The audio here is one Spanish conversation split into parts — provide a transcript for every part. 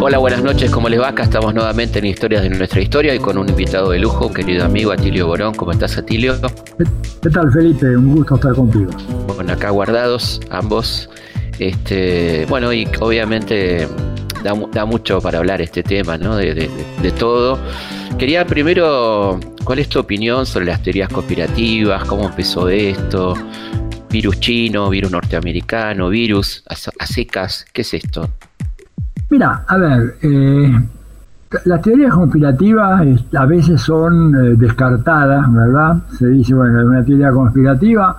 Hola, buenas noches, ¿cómo les va? Acá estamos nuevamente en Historias de nuestra historia y con un invitado de lujo, querido amigo Atilio Borón. ¿Cómo estás, Atilio? ¿Qué tal, Felipe? Un gusto estar contigo. Bueno, acá guardados ambos. Este, bueno, y obviamente da, mucho para hablar este tema, ¿no? De, de, todo. Quería primero, ¿cuál es tu opinión sobre las teorías conspirativas? ¿Cómo empezó esto? Virus chino, virus norteamericano, virus a, secas, ¿qué es esto? Mira, a ver, eh, las teorías conspirativas a veces son eh, descartadas, ¿verdad? Se dice, bueno, es una teoría conspirativa,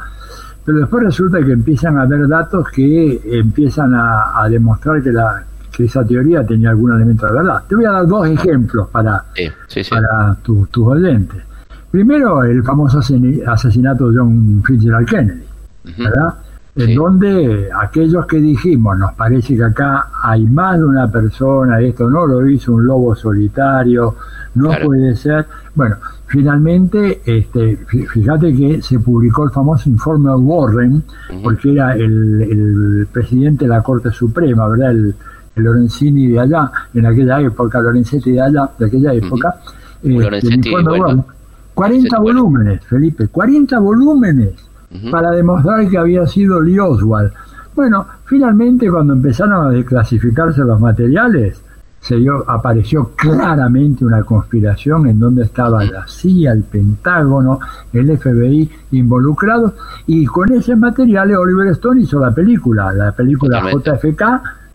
pero después resulta que empiezan a haber datos que empiezan a, demostrar que, la, que esa teoría tenía algún elemento de verdad. Te voy a dar dos ejemplos para, para tus oyentes. Primero, el famoso asesinato de John Fitzgerald Kennedy. ¿Verdad? En donde aquellos que dijimos, nos parece que acá hay más de una persona, esto no lo hizo un lobo solitario, no puede ser. Bueno, finalmente, este, fíjate que se publicó el famoso informe Warren, porque era el, presidente de la Corte Suprema, ¿verdad? El, Lorenzini de allá, en aquella época, Lorenzetti de allá, de aquella época. Este, 40 volúmenes, Felipe, 40 volúmenes para demostrar que había sido Lee Oswald. Bueno, finalmente cuando empezaron a desclasificarse los materiales, se dio, apareció claramente una conspiración en donde estaba la CIA, el Pentágono, el FBI involucrados, y con ese material Oliver Stone hizo la película, la película JFK,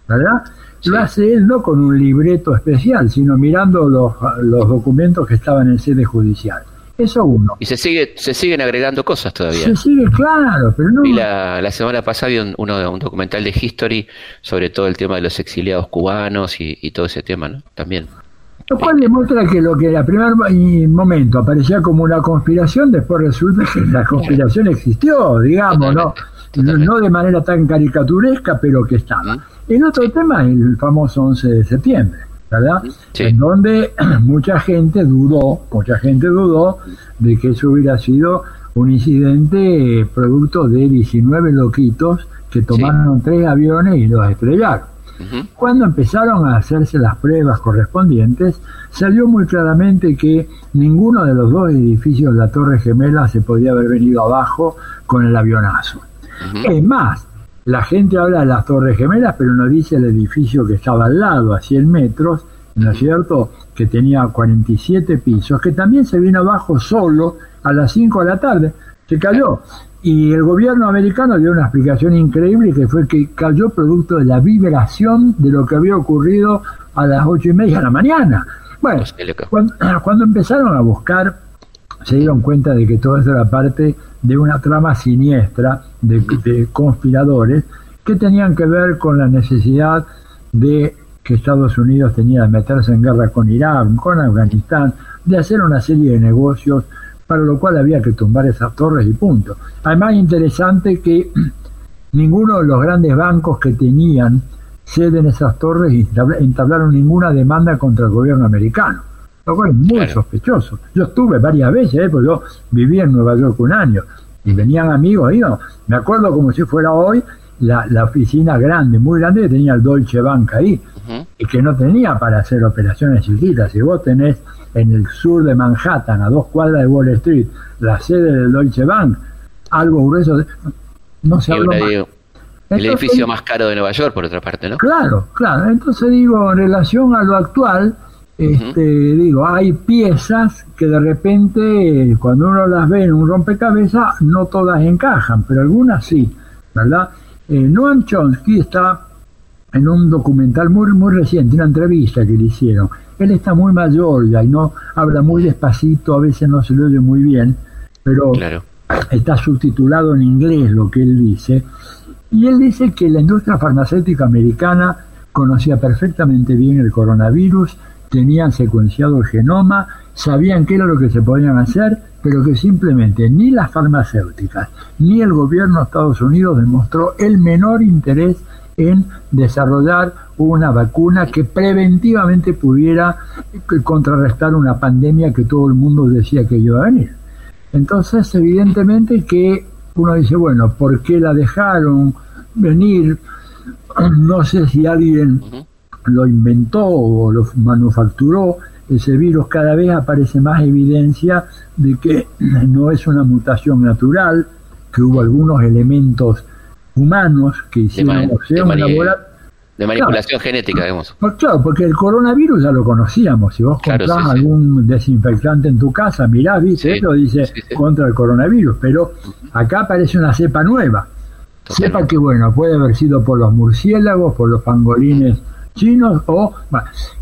¿verdad? Lo hace él no con un libreto especial, sino mirando los, los documentos que estaban en sede judicial. Eso uno. Y se sigue se siguen agregando cosas todavía. Se sigue, claro, pero no. Y la, la semana pasada vi un, uno, un documental de History sobre todo el tema de los exiliados cubanos y, todo ese tema, ¿no? También. Lo cual demuestra que lo que a primer momento aparecía como una conspiración, después resulta que la conspiración existió, digamos, ¿no? No de manera tan caricaturesca, pero que estaba. El otro tema es el famoso 11 de septiembre. ¿Verdad? En donde mucha gente dudó, mucha gente dudó de que eso hubiera sido un incidente producto de 19 loquitos que tomaron tres aviones y los estrellaron. Cuando empezaron a hacerse las pruebas correspondientes, salió muy claramente que ninguno de los dos edificios de la Torre Gemela se podía haber venido abajo con el avionazo. Es más, la gente habla de las Torres Gemelas, pero no dice el edificio que estaba al lado, a 100 metros, ¿no es cierto?, que tenía 47 pisos, que también se vino abajo solo a las 5 de la tarde, se cayó. Y el gobierno americano dio una explicación increíble que fue que cayó producto de la vibración de lo que había ocurrido a las ocho y media de la mañana. Bueno, cuando, cuando empezaron a buscar, se dieron cuenta de que todo esto era parte de una trama siniestra de, conspiradores que tenían que ver con la necesidad de que Estados Unidos tenía de meterse en guerra con Irán, con Afganistán, de hacer una serie de negocios, para lo cual había que tumbar esas torres y punto. Además, interesante que ninguno de los grandes bancos que tenían sede en esas torres entablaron ninguna demanda contra el gobierno americano lo cual es muy sospechoso. Yo estuve varias veces, ¿eh? porque yo viví en Nueva York un año y venían amigos ahí, me acuerdo como si fuera hoy la, la, oficina grande, muy grande que tenía el Deutsche Bank ahí y que no tenía para hacer operaciones chiquitas. Si vos tenés en el sur de Manhattan, a dos cuadras de Wall Street, la sede del Deutsche Bank, algo grueso, no se habla El edificio más caro de Nueva York, por otra parte, ¿no? Claro, claro. Entonces digo, en relación a lo actual, este, digo, hay piezas que de repente, cuando uno las ve en un rompecabezas, no todas encajan, pero algunas sí, ¿verdad? Eh, Noam Chomsky está en un documental muy, muy reciente, una entrevista que le hicieron. Él está muy mayor ya y no habla muy despacito, a veces no se lo oye muy bien, pero está subtitulado en inglés lo que él dice. Y él dice que la industria farmacéutica americana conocía perfectamente bien el coronavirus, tenían secuenciado el genoma, sabían qué era lo que se podían hacer, pero que simplemente ni las farmacéuticas ni el gobierno de Estados Unidos demostró el menor interés en desarrollar una vacuna que preventivamente pudiera contrarrestar una pandemia que todo el mundo decía que iba a venir. Entonces, evidentemente que uno dice, bueno, ¿por qué la dejaron? venir. No sé si alguien lo inventó o lo manufacturó, ese virus cada vez aparece más evidencia de que no es una mutación natural, que hubo algunos elementos humanos que hicieron de, de manipulación genética, digamos. claro, porque el coronavirus ya lo conocíamos. Si vos claro, algún desinfectante en tu casa, mirá, viste, eso dice contra el coronavirus. Pero acá aparece una cepa nueva. Cepa que, bueno, puede haber sido por los murciélagos, por los pangolines chinos o...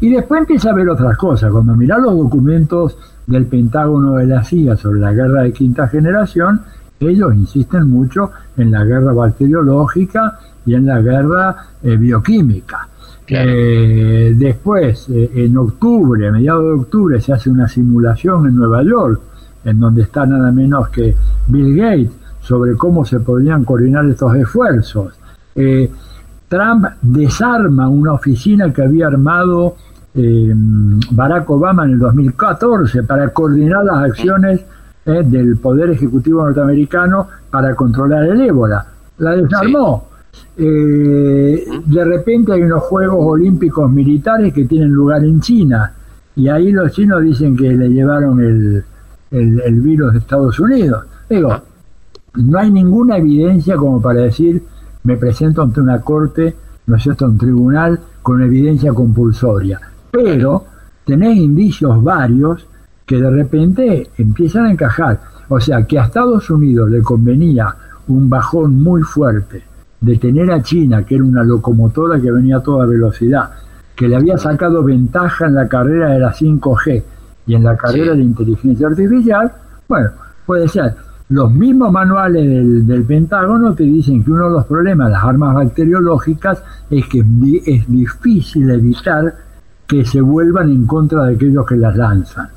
Y después empieza a ver otras cosas. Cuando mirás los documentos del Pentágono de la CIA sobre la guerra de quinta generación, ellos insisten mucho en la guerra bacteriológica y en la guerra eh, bioquímica. Eh, después, eh, en octubre, a mediados de octubre, se hace una simulación en Nueva York, en donde está nada menos que Bill Gates, sobre cómo se podrían coordinar estos esfuerzos. Trump desarma una oficina que había armado Barack Obama en el 2014 para coordinar las acciones del Poder Ejecutivo norteamericano para controlar el ébola. La desarmó. Eh, de repente hay unos Juegos Olímpicos Militares que tienen lugar en China y ahí los chinos dicen que le llevaron el, el, virus de Estados Unidos. Digo, no hay ninguna evidencia como para decir me presento ante una corte, no es cierto, un tribunal con evidencia compulsoria. Pero tenés indicios varios que de repente empiezan a encajar. O sea, que a Estados Unidos le convenía un bajón muy fuerte de tener a China, que era una locomotora que venía a toda velocidad, que le había sacado ventaja en la carrera de la 5G y en la carrera de inteligencia artificial, bueno, puede ser. Los mismos manuales del, Pentágono te dicen que uno de los problemas de las armas bacteriológicas es que es difícil evitar que se vuelvan en contra de aquellos que las lanzan.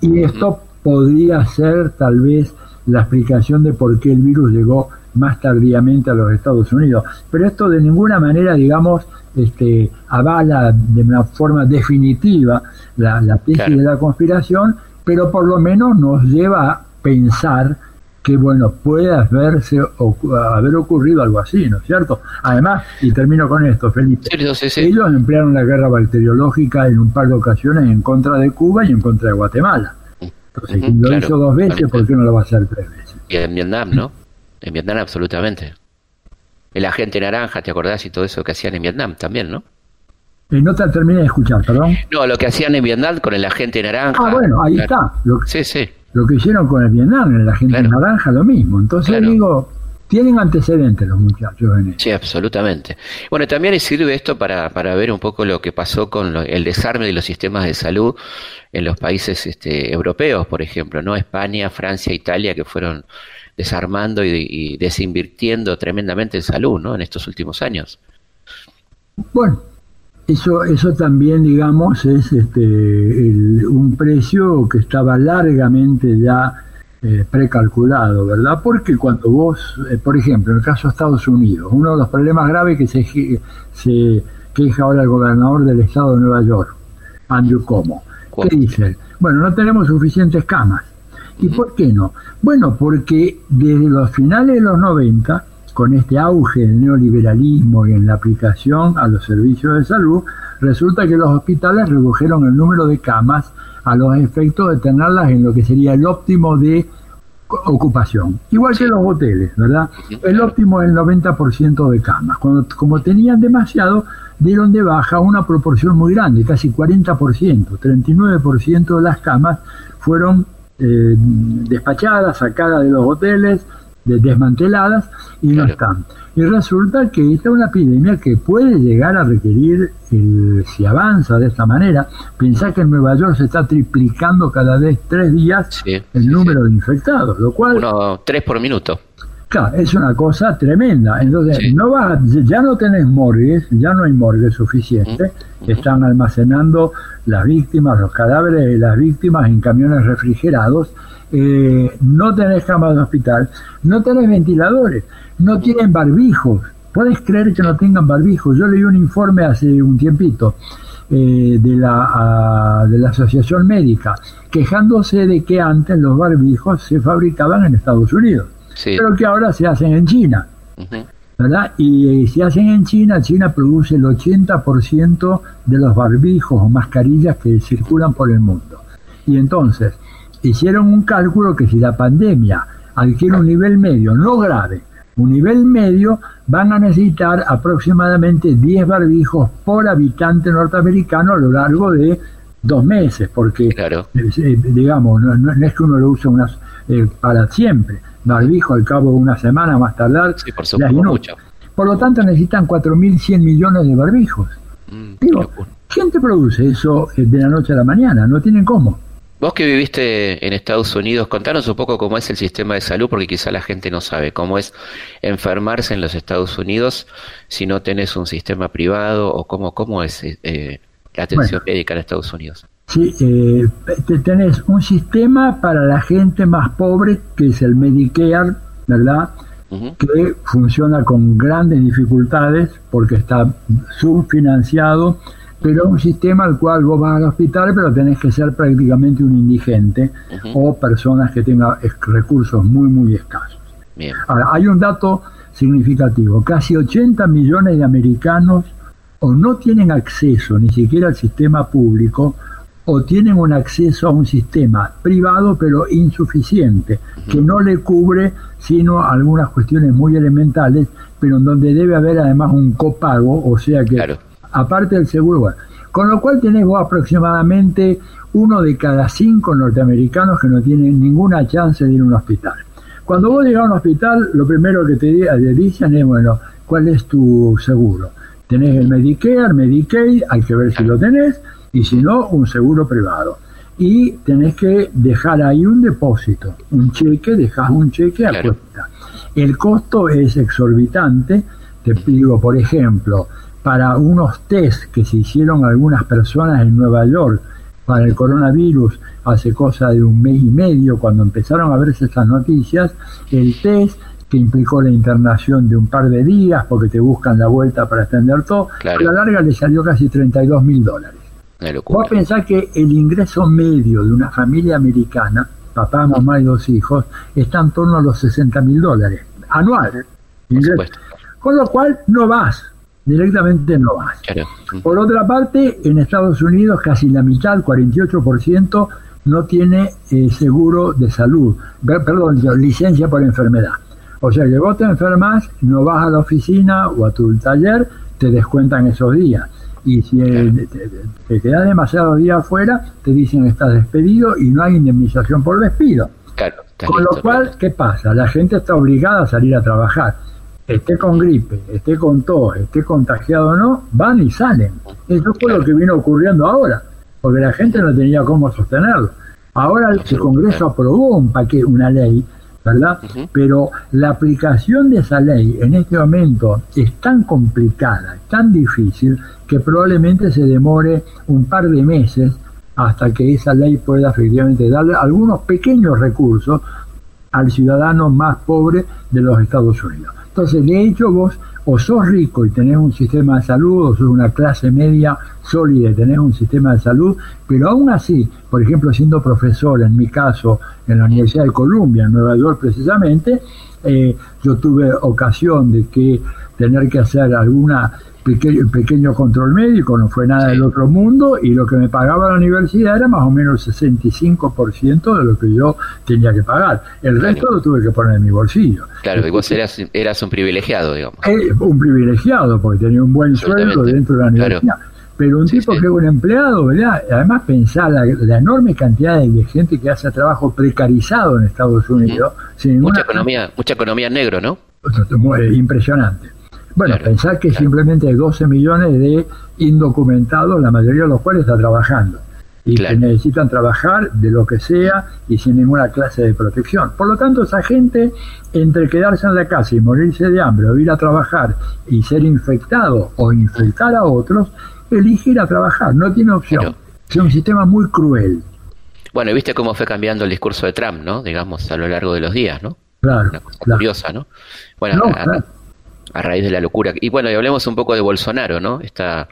Y esto podría ser tal vez la explicación de por qué el virus llegó más tardíamente a los Estados Unidos. Pero esto de ninguna manera, digamos, este, avala de una forma definitiva la, la tesis de la conspiración, pero por lo menos nos lleva a pensar que, bueno, puede haberse, haber ocurrido algo así, ¿no es cierto? Además, y termino con esto, Felipe, ellos emplearon la guerra bacteriológica en un par de ocasiones en contra de Cuba y en contra de Guatemala. Entonces, lo hizo dos veces, ¿por qué no lo va a hacer tres veces? Y en Vietnam, ¿no? En Vietnam, absolutamente. El agente naranja, ¿te acordás? Y todo eso que hacían en Vietnam también, ¿no? Eh, no te terminé de escuchar, perdón. No, lo que hacían en Vietnam con el agente naranja. Ah, bueno, ahí está. Lo, sí, sí. Lo que hicieron con el Vietnam, el agente naranja, lo mismo. Entonces digo, tienen antecedentes los muchachos en Sí, absolutamente. Bueno, también sirve esto para, para ver un poco lo que pasó con el desarme de los sistemas de salud en los países este, europeos, por ejemplo, ¿no? España, Francia, Italia, que fueron desarmando y, desinvirtiendo tremendamente en salud ¿no? en estos últimos años. Bueno, eso, eso también, digamos, es este, un precio que estaba largamente ya eh, precalculado, ¿verdad? Porque cuando vos, eh, por ejemplo, en el caso de Estados Unidos, uno de los problemas graves que se, se queja ahora el gobernador del estado de Nueva York, Andrew Cuomo, ¿qué dice? Bueno, no tenemos suficientes camas. ¿Y por qué no? Bueno, porque desde los finales de los 90, con este auge del neoliberalismo y en la aplicación a los servicios de salud, resulta que los hospitales redujeron el número de camas a los efectos de tenerlas en lo que sería el óptimo de ocupación. Igual que los hoteles, ¿verdad? El óptimo es el 90% de camas. Cuando, como tenían demasiado, dieron de baja una proporción muy grande, casi 40%, 39% de las camas fueron eh, despachadas, sacadas de los hoteles, desmanteladas y no están. Y resulta que esta es una epidemia que puede llegar a requerir, el, si avanza de esta manera, pensar que en Nueva York se está triplicando cada vez tres días el número de infectados, lo cual... Uno, tres por minuto. Claro, es una cosa tremenda. Entonces, no va, ya no tenés morgues, ya no hay morgues suficientes. Están almacenando las víctimas, los cadáveres de las víctimas en camiones refrigerados. Eh, no tenés camas de hospital, no tenés ventiladores, no tienen barbijos. Puedes creer que no tengan barbijos. Yo leí un informe hace un tiempito eh, de, la, de la Asociación Médica quejándose de que antes los barbijos se fabricaban en Estados Unidos pero que ahora se hacen en China. ¿verdad? Y se hacen en China, China produce el 80% de los barbijos o mascarillas que circulan por el mundo. Y entonces, hicieron un cálculo que si la pandemia adquiere un nivel medio, no grave, un nivel medio, van a necesitar aproximadamente 10 barbijos por habitante norteamericano a lo largo de dos meses, porque, eh, digamos, no, es que uno lo use unas, eh, para siempre, barbijo al cabo de una semana más tardar. por, por lo tanto, necesitan 4.100 millones de barbijos. Mm, Digo, ¿quién te produce eso eh, de la noche a la mañana? No tienen cómo. Vos que viviste en Estados Unidos, contanos un poco cómo es el sistema de salud, porque quizá la gente no sabe cómo es enfermarse en los Estados Unidos si no tenés un sistema privado o cómo, cómo es eh, la atención médica en Estados Unidos. Sí, eh, tenés un sistema para la gente más pobre, que es el Medicare, ¿verdad? Que funciona con grandes dificultades porque está subfinanciado pero un sistema al cual vos vas al hospital, pero tenés que ser prácticamente un indigente o personas que tengan recursos muy, muy escasos. Ahora, hay un dato significativo, casi 80 millones de americanos o no tienen acceso ni siquiera al sistema público o tienen un acceso a un sistema privado pero insuficiente, que no le cubre sino algunas cuestiones muy elementales, pero en donde debe haber además un copago, o sea que aparte del seguro. con lo cual tenés vos aproximadamente uno de cada cinco norteamericanos que no tienen ninguna chance de ir a un hospital. Cuando vos llegas a un hospital, lo primero que te dicen es, bueno, ¿cuál es tu seguro? Tenés el Medicare, Medicaid, hay que ver si lo tenés, y si no, un seguro privado. Y tenés que dejar ahí un depósito, un cheque, dejas un cheque a cuenta. El costo es exorbitante, te digo, por ejemplo, para unos test que se hicieron algunas personas en Nueva York para el coronavirus hace cosa de un mes y medio, cuando empezaron a verse estas noticias, el test que implicó la internación de un par de días porque te buscan la vuelta para extender todo, a la larga le salió casi 32 mil dólares. Vos pensás que el ingreso medio de una familia americana, papá, mamá y dos hijos, está en torno a los 60 mil dólares anuales. Con lo cual no vas directamente no vas. Por otra parte, en Estados Unidos casi la mitad, 48%, no tiene eh, seguro de salud, perdón, licencia por enfermedad. O sea que vos te enfermas, no vas a la oficina o a tu taller, te descuentan esos días. Y si eh, te, quedas demasiados días afuera, te dicen que estás despedido y no hay indemnización por despido. Con lo cual, ¿qué pasa? La gente está obligada a salir a trabajar esté con gripe, esté con tos, esté contagiado o no, van y salen. Eso fue lo que vino ocurriendo ahora, porque la gente no tenía cómo sostenerlo. Ahora el Congreso aprobó un paquete, una ley, ¿verdad? Pero la aplicación de esa ley en este momento es tan complicada, tan difícil, que probablemente se demore un par de meses hasta que esa ley pueda efectivamente darle algunos pequeños recursos al ciudadano más pobre de los Estados Unidos. Entonces, de hecho, vos o sos rico y tenés un sistema de salud, o sos una clase media sólida y tenés un sistema de salud, pero aún así, por ejemplo, siendo profesor, en mi caso, en la Universidad de Columbia, en Nueva York precisamente, eh, yo tuve ocasión de que tener que hacer alguna pequeño, pequeño control médico, no fue nada del otro mundo, y lo que me pagaba la universidad era más o menos el 65% de lo que yo tenía que pagar. El resto lo tuve que poner en mi bolsillo. Claro, y vos eras, eras un privilegiado, digamos. Eh, un privilegiado, porque tenía un buen sueldo dentro de la universidad. Pero un tipo que es un empleado, ¿verdad? Además pensar la, enorme cantidad de gente que hace trabajo precarizado en Estados Unidos. mucha economía, mucha economía negro, ¿no? Impresionante. Bueno, pensar que simplemente hay 12 millones de indocumentados, la mayoría de los cuales está trabajando y que necesitan trabajar de lo que sea y sin ninguna clase de protección. Por lo tanto, esa gente, entre quedarse en la casa y morirse de hambre o ir a trabajar y ser infectado o infectar a otros, elige ir a trabajar, no tiene opción. Es un sistema muy cruel. Bueno, viste cómo fue cambiando el discurso de Trump, ¿no? Digamos, a lo largo de los días, ¿no? Claro. Una cosa curiosa, ¿no? Bueno, a raíz de la locura. Y bueno, y hablemos un poco de Bolsonaro, ¿no? Esta,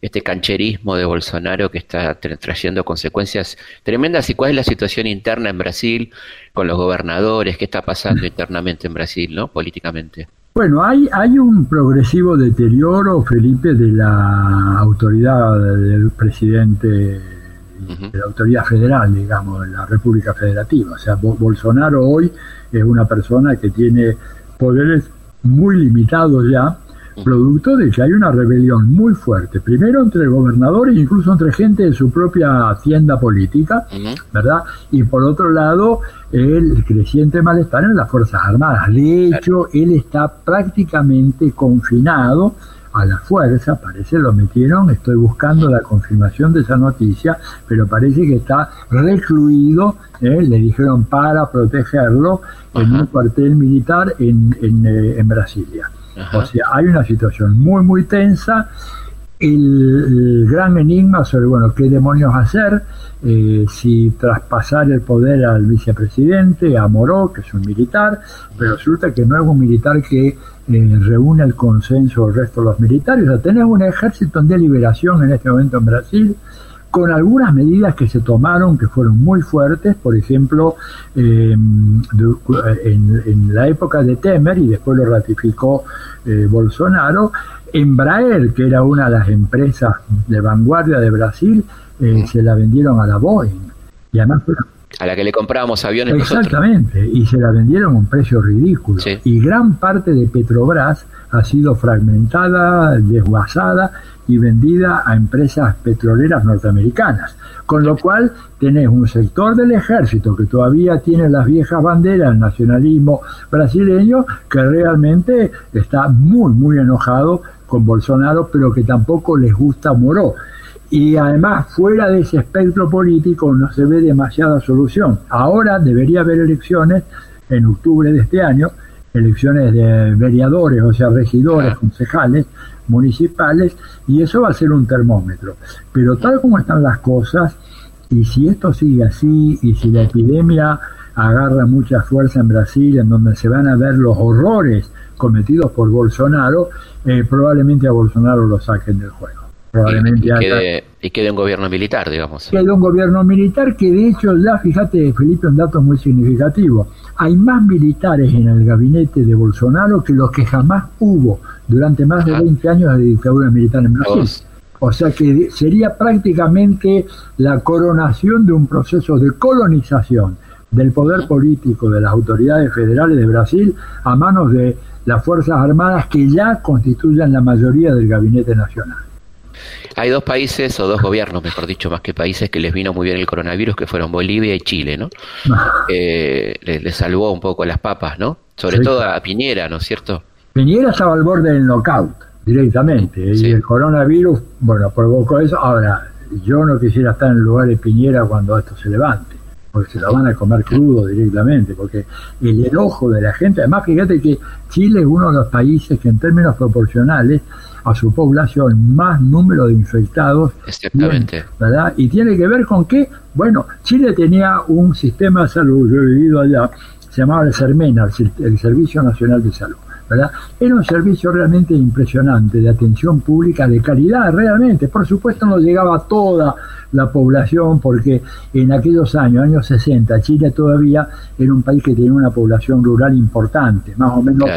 este cancherismo de Bolsonaro que está trayendo consecuencias tremendas. ¿Y cuál es la situación interna en Brasil con los gobernadores? ¿Qué está pasando internamente en Brasil, ¿no? Políticamente. Bueno, hay, hay un progresivo deterioro, Felipe, de la autoridad del presidente, de la autoridad federal, digamos, de la República Federativa. O sea, Bolsonaro hoy es una persona que tiene poderes muy limitados ya, producto de que hay una rebelión muy fuerte, primero entre gobernadores, incluso entre gente de su propia hacienda política, ¿verdad? Y por otro lado, el creciente malestar en las Fuerzas Armadas. De hecho, él está prácticamente confinado a la fuerza, parece lo metieron, estoy buscando la confirmación de esa noticia, pero parece que está recluido, ¿eh? le dijeron para protegerlo en un cuartel militar en, en, eh, en Brasilia. O sea, hay una situación muy, muy tensa. El, gran enigma sobre, bueno, qué demonios hacer, eh, si traspasar el poder al vicepresidente, a Moró, que es un militar, pero resulta que no es un militar que eh, reúne el consenso del resto de los militares. O sea, tenemos un ejército en deliberación en este momento en Brasil, con algunas medidas que se tomaron que fueron muy fuertes, por ejemplo, em, en, la época de Temer, y después lo ratificó eh, Bolsonaro, Embraer, que era una de las empresas de vanguardia de Brasil, eh, se la vendieron a la Boeing. Y además a la que le comprábamos aviones Exactamente, y se la vendieron a un precio ridículo. Y gran parte de Petrobras ha sido fragmentada, desguazada y vendida a empresas petroleras norteamericanas. Con lo cual tenés un sector del ejército que todavía tiene las viejas banderas, el nacionalismo brasileño, que realmente está muy, muy enojado con Bolsonaro, pero que tampoco les gusta Moró. Y además, fuera de ese espectro político no se ve demasiada solución. Ahora debería haber elecciones en octubre de este año, elecciones de vereadores, o sea, regidores, concejales, municipales, y eso va a ser un termómetro. Pero tal como están las cosas, y si esto sigue así, y si la epidemia agarra mucha fuerza en Brasil, en donde se van a ver los horrores cometidos por Bolsonaro, eh, probablemente a Bolsonaro lo saquen del juego. Probablemente y, quede, y quede un gobierno militar, digamos. Quede un gobierno militar que de hecho ya, fíjate Felipe, un dato muy significativo. Hay más militares en el gabinete de Bolsonaro que los que jamás hubo durante más de 20 años de dictadura militar en Brasil. O sea que sería prácticamente la coronación de un proceso de colonización del poder político de las autoridades federales de Brasil a manos de las Fuerzas Armadas que ya constituyen la mayoría del gabinete nacional. Hay dos países, o dos gobiernos, mejor dicho, más que países, que les vino muy bien el coronavirus, que fueron Bolivia y Chile, ¿no? eh, les, salvó un poco las papas, ¿no? Sobre todo a Piñera, ¿no es cierto? Piñera estaba al borde del knockout, directamente, y el coronavirus, bueno, provocó eso. Ahora, yo no quisiera estar en el lugar de Piñera cuando esto se levante porque se lo van a comer crudo directamente, porque el enojo de la gente, además fíjate que Chile es uno de los países que en términos proporcionales a su población más número de infectados. Exactamente. ¿verdad? Y tiene que ver con que, bueno, Chile tenía un sistema de salud, yo he vivido allá, se llamaba el CERMENA, el Servicio Nacional de Salud. ¿Verdad? Era un servicio realmente impresionante de atención pública de calidad, realmente. Por supuesto no llegaba a toda la población porque en aquellos años, años 60, Chile todavía era un país que tenía una población rural importante, más o menos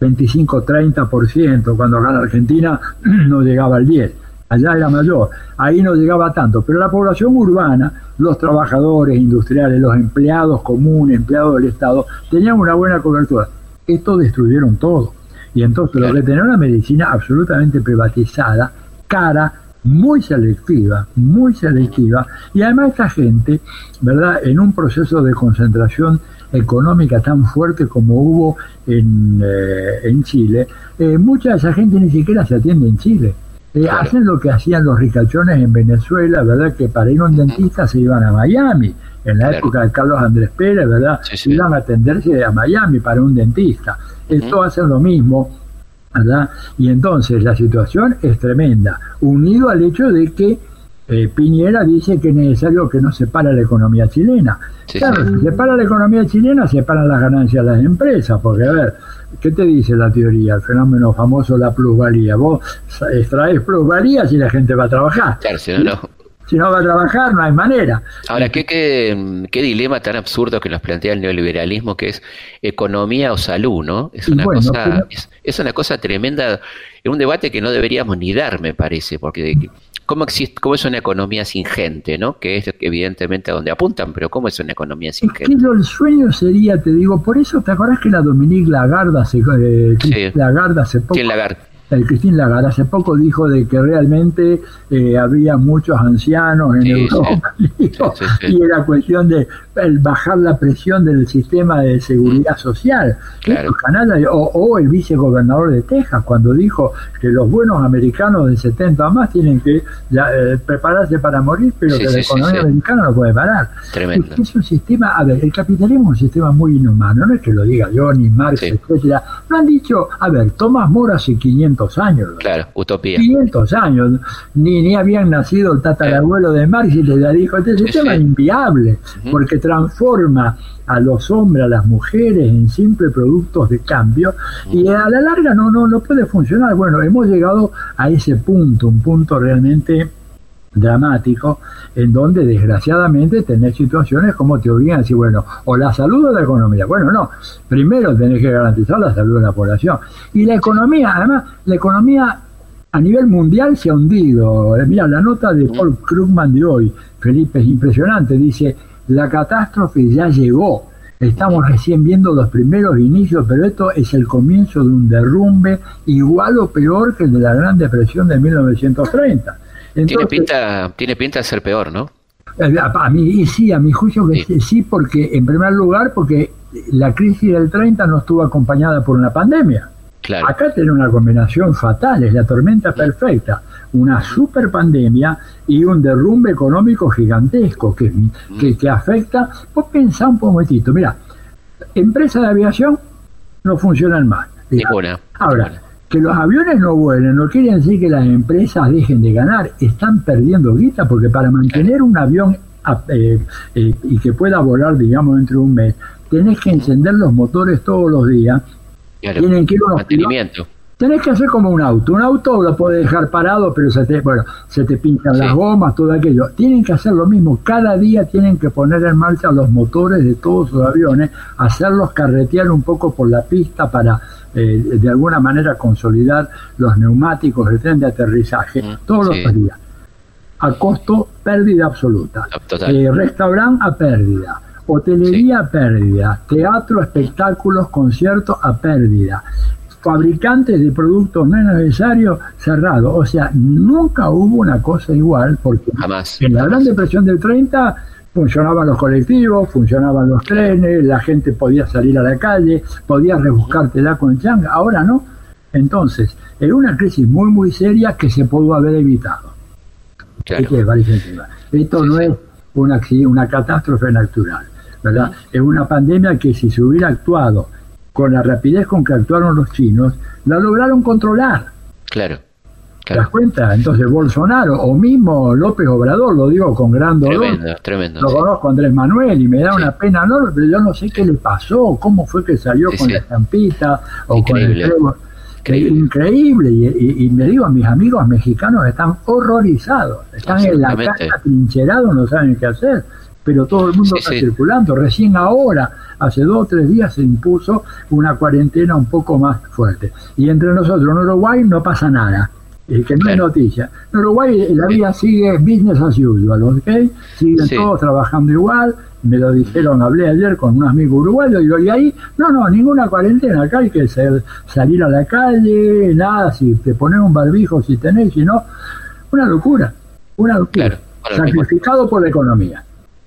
25-30%, cuando acá en Argentina no llegaba al 10%, allá era mayor, ahí no llegaba tanto, pero la población urbana, los trabajadores industriales, los empleados comunes, empleados del Estado, tenían una buena cobertura. Esto destruyeron todo. Y entonces lo que tenía una medicina absolutamente privatizada, cara, muy selectiva, muy selectiva, y además esta gente, ¿verdad?, en un proceso de concentración económica tan fuerte como hubo en, eh, en Chile, eh, mucha de esa gente ni siquiera se atiende en Chile. Eh, hacen lo que hacían los ricachones en Venezuela, ¿verdad? Que para ir a un dentista se iban a Miami. En la época de Carlos Andrés Pérez, ¿verdad? Iban a atenderse a Miami para un dentista. Esto hace lo mismo, ¿verdad? Y entonces la situación es tremenda, unido al hecho de que eh, Piñera dice que es necesario que no se para la economía chilena. claro, si se para la economía chilena, se paran las ganancias de las empresas, porque a ver, ¿qué te dice la teoría? El fenómeno famoso, la plusvalía. Vos extraes plusvalía si la gente va a trabajar. Claro, si no, no. Si no va a trabajar, no hay manera. Ahora, ¿qué, qué, qué dilema tan absurdo que nos plantea el neoliberalismo, que es economía o salud, ¿no? Es una, cosa, es, una cosa tremenda, es un debate que no deberíamos ni dar, me parece, porque ¿cómo, existe, cómo es una economía sin gente, ¿no? Que es evidentemente a donde apuntan, pero ¿cómo es una economía sin gente? el sueño sería, te digo, por eso, ¿te acordás que la Dominique Lagarde hace, eh, Lagarde hace poco... ¿Quién Lagarde? El Cristín Lagarde hace poco dijo de que realmente eh, había muchos ancianos en Europa y era cuestión de bajar la presión del sistema de seguridad social. o, el vicegobernador de Texas cuando dijo que los buenos americanos de 70 más tienen que eh, prepararse para morir, pero que la economía americana no puede parar. Tremendo. Es, un sistema, a ver, el capitalismo es un sistema muy inhumano, no es que lo diga yo ni Marx, etcétera. No han dicho, a ver, Tomás Mora hace 500 años. Claro, utopía. 500 años, ni, ni habían nacido el tatarabuelo de Marx y le dijo, este sistema es inviable, porque transforma a los hombres, a las mujeres en simples productos de cambio y a la larga no, no, no puede funcionar. Bueno, hemos llegado a ese punto, un punto realmente dramático, en donde desgraciadamente tenés situaciones como te obligan a decir, bueno, o la salud o la economía. Bueno, no, primero tenés que garantizar la salud de la población. Y la economía, además, la economía a nivel mundial se ha hundido. Eh, mira, la nota de Paul Krugman de hoy, Felipe, es impresionante, dice, la catástrofe ya llegó. Estamos recién viendo los primeros inicios, pero esto es el comienzo de un derrumbe igual o peor que el de la Gran Depresión de 1930 tiene, pinta, tiene pinta de ser peor, ¿no? Eh, a, mí sí, a mi juicio sí. sí, porque en primer lugar, porque la crisis del 30 no estuvo acompañada por una pandemia. Claro. Acá tiene una combinación fatal, es la tormenta perfecta, una super pandemia y un derrumbe económico gigantesco que, que, que afecta. Vos pensá un momentito, mira, empresas de aviación no funcionan más. Ninguna. Ahora, que los aviones no vuelen no quiere decir que las empresas dejen de ganar, están perdiendo guita porque para mantener un avión eh, eh, y que pueda volar, digamos, dentro de un mes, tenés que encender los motores todos los días. Tienen que ir unos mantenimiento. Tenés que hacer como un auto. Un auto lo puedes dejar parado, pero se te, bueno, se te pinchan las gomas, todo aquello. Tienen que hacer lo mismo. Cada día tienen que poner en marcha los motores de todos sus aviones, hacerlos carretear un poco por la pista para eh, de alguna manera consolidar los neumáticos del tren de aterrizaje todos los días. A costo, pérdida absoluta. Eh, restaurante a pérdida. Hotelería a pérdida. Teatro, espectáculos, conciertos a pérdida fabricantes de productos no necesarios cerrados. O sea, nunca hubo una cosa igual, porque en la Gran Depresión del 30 funcionaban los colectivos, funcionaban los trenes, la gente podía salir a la calle, podía rebuscártela con changa, ahora no. Entonces, es una crisis muy, muy seria que se pudo haber evitado. Esto no es una, una catástrofe natural, ¿verdad? Es una pandemia que si se hubiera actuado con la rapidez con que actuaron los chinos, la lograron controlar. Claro. ¿Te das cuenta? Entonces Bolsonaro o mismo López Obrador, lo digo con gran dolor. Tremendo, tremendo. Lo conozco Andrés Manuel y me da una pena enorme, pero yo no sé qué le pasó, cómo fue que salió con la estampita o con el Increíble. Increíble. Y, me digo, a mis amigos mexicanos están horrorizados, están en la casa trincherados, no saben qué hacer, pero todo el mundo está circulando. Recién ahora, hace dos o tres días, se impuso una cuarentena un poco más fuerte. Y entre nosotros en Uruguay no pasa nada. Que no es noticia. En Uruguay la vida sigue business as usual, ¿ok? Siguen todos trabajando igual, me lo dijeron, hablé ayer con un amigo uruguayo, digo, y ahí, no, no, ninguna cuarentena, acá hay que salir a la calle, nada, si te pones un barbijo, si tenés, si no, una locura, una locura, sacrificado por la economía.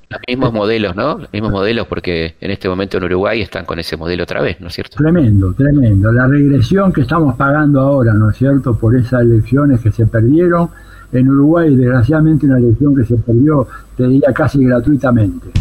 Los mismos modelos, ¿no? Los mismos modelos porque en este momento en Uruguay están con ese modelo otra vez, ¿no es cierto? Tremendo, tremendo. La regresión que estamos pagando ahora, ¿no es cierto? Por esas elecciones que se perdieron. En Uruguay, desgraciadamente, una elección que se perdió, te diría, casi gratuitamente.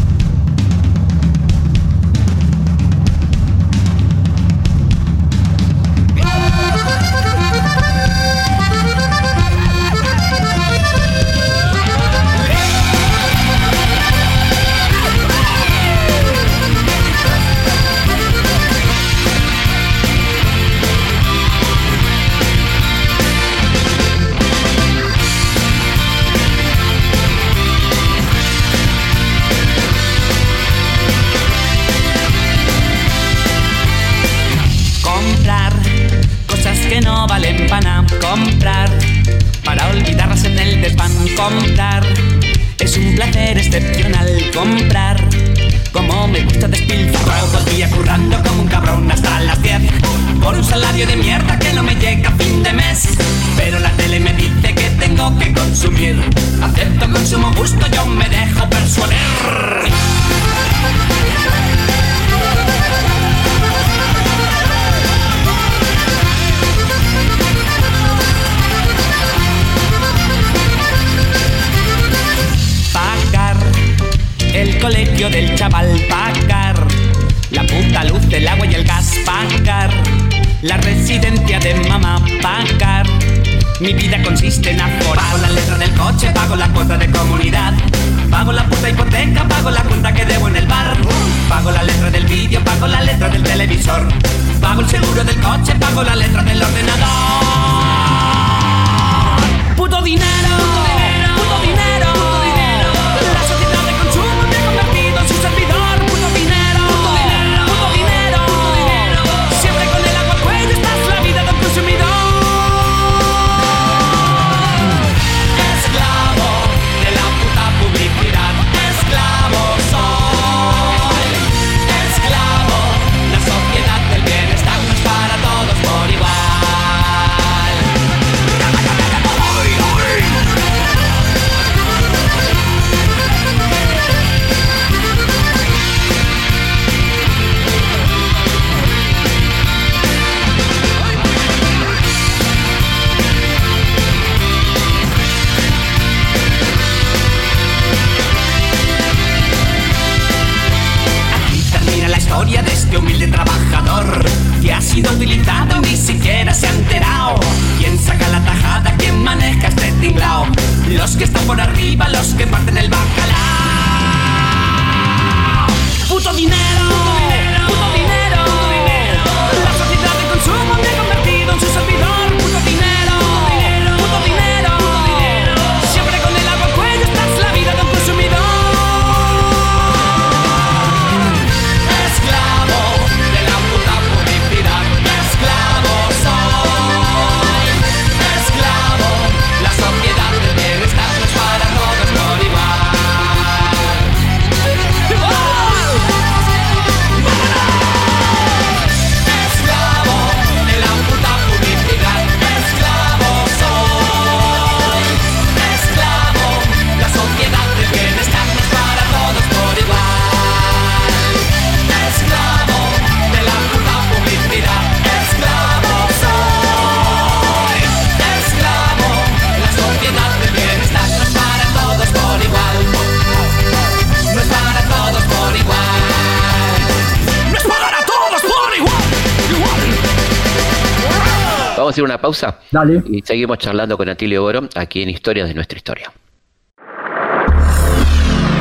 Una pausa. Dale. Y seguimos charlando con Atilio Borón aquí en Historias de nuestra historia.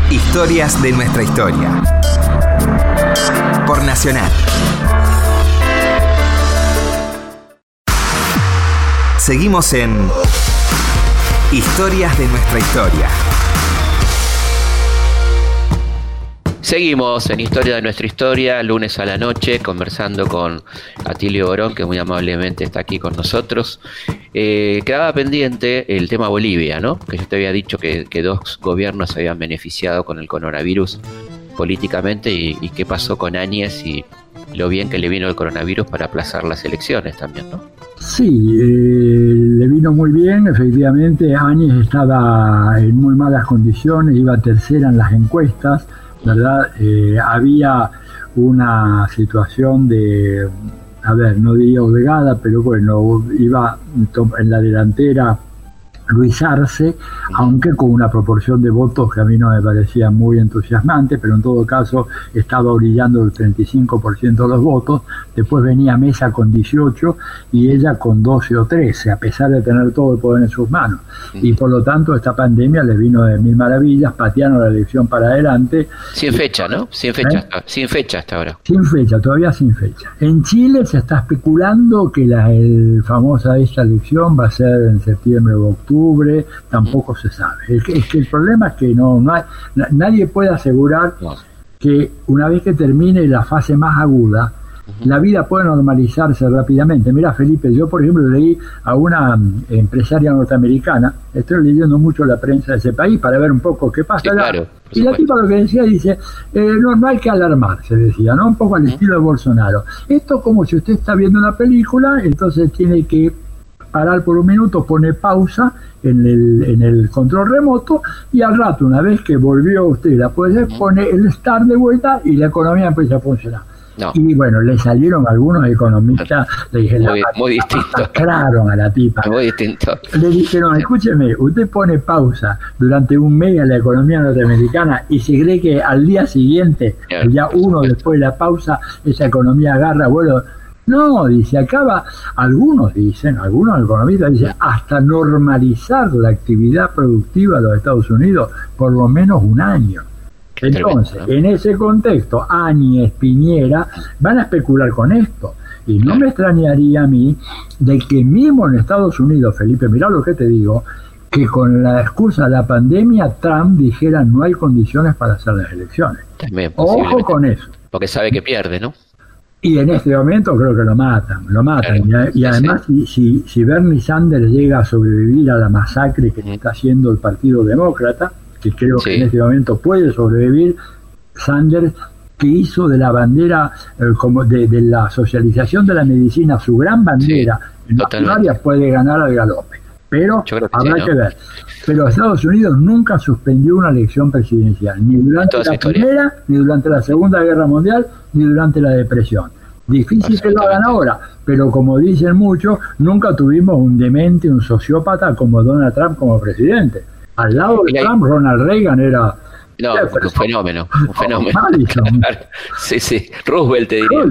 Historias de nuestra historia. Por Nacional. Seguimos en Historias de nuestra historia. Seguimos en Historia de nuestra historia, lunes a la noche, conversando con Atilio Borón, que muy amablemente está aquí con nosotros. Eh, quedaba pendiente el tema Bolivia, ¿no? Que yo te había dicho que, dos gobiernos se habían beneficiado con el coronavirus políticamente y, qué pasó con Áñez y lo bien que le vino el coronavirus para aplazar las elecciones también, ¿no? Sí, eh, le vino muy bien, efectivamente Áñez estaba en muy malas condiciones, iba tercera en las encuestas, ¿verdad? Eh, había una situación de, a ver, no diría obligada, pero bueno, iba en la delantera Luis Arce, aunque con una proporción de votos que a mí no me parecía muy entusiasmante, pero en todo caso estaba brillando el 35% de los votos. Después venía Mesa con 18 y ella con 12 o 13, a pesar de tener todo el poder en sus manos. Y por lo tanto esta pandemia le vino de mil maravillas, pateando la elección para adelante. Sin fecha, ¿no? Sin fecha, ¿Eh? sin fecha hasta ahora. Sin fecha, todavía sin fecha. En Chile se está especulando que la el famosa esta elección va a ser en septiembre o octubre tampoco se sabe. Es que, el problema es que no, nadie puede asegurar que una vez que termine la fase más aguda, la vida puede normalizarse rápidamente. Mira, Felipe, yo por ejemplo leí a una mm, empresaria norteamericana, estoy leyendo mucho la prensa de ese país para ver un poco qué pasa y la tipa lo que decía, dice, eh, no, hay que alarmarse, decía, ¿no? Un poco al estilo de Bolsonaro. Esto como si usted está viendo una película, entonces tiene que parar por un minuto, pone pausa en el, en el control remoto y al rato, una vez que volvió usted la puede pone el start de vuelta y la economía empieza a funcionar. Y bueno, le salieron algunos economistas, le dijeron, muy, muy distinto. a la tipa. Muy distinto. Le dijeron, escúcheme, usted pone pausa durante un mes en la economía norteamericana y se cree que al día siguiente, el día uno después de la pausa, esa economía agarra vuelo. No, dice, acaba, algunos dicen, algunos economistas dicen, hasta normalizar la actividad productiva de los Estados Unidos por lo menos un año. Entonces, en ese contexto, Áñez, Piñera van a especular con esto. Y no me extrañaría a mí de que mismo en Estados Unidos, Felipe, mira lo que te digo, que con la excusa de la pandemia Trump dijera no hay condiciones para hacer las elecciones. Ojo con eso. Porque sabe que pierde, ¿no? Y en este momento creo que lo matan, lo matan. y, además, si, si, Bernie Sanders llega a sobrevivir a la masacre que está haciendo el Partido Demócrata, que creo que en este momento puede sobrevivir, Sanders que hizo de la bandera eh, como de, la socialización de la medicina su gran bandera en las puede ganar al galope. Pero habrá que ver pero Estados Unidos nunca suspendió una elección presidencial ni durante la primera ni durante la segunda guerra mundial ni durante la depresión. Difícil que lo hagan ahora pero como dicen muchos nunca tuvimos un demente un sociópata como Donald Trump como presidente. Al lado de Trump, Ronald Reagan era... No, un fenómeno, un fenómeno. sí, sí, Roosevelt te diría.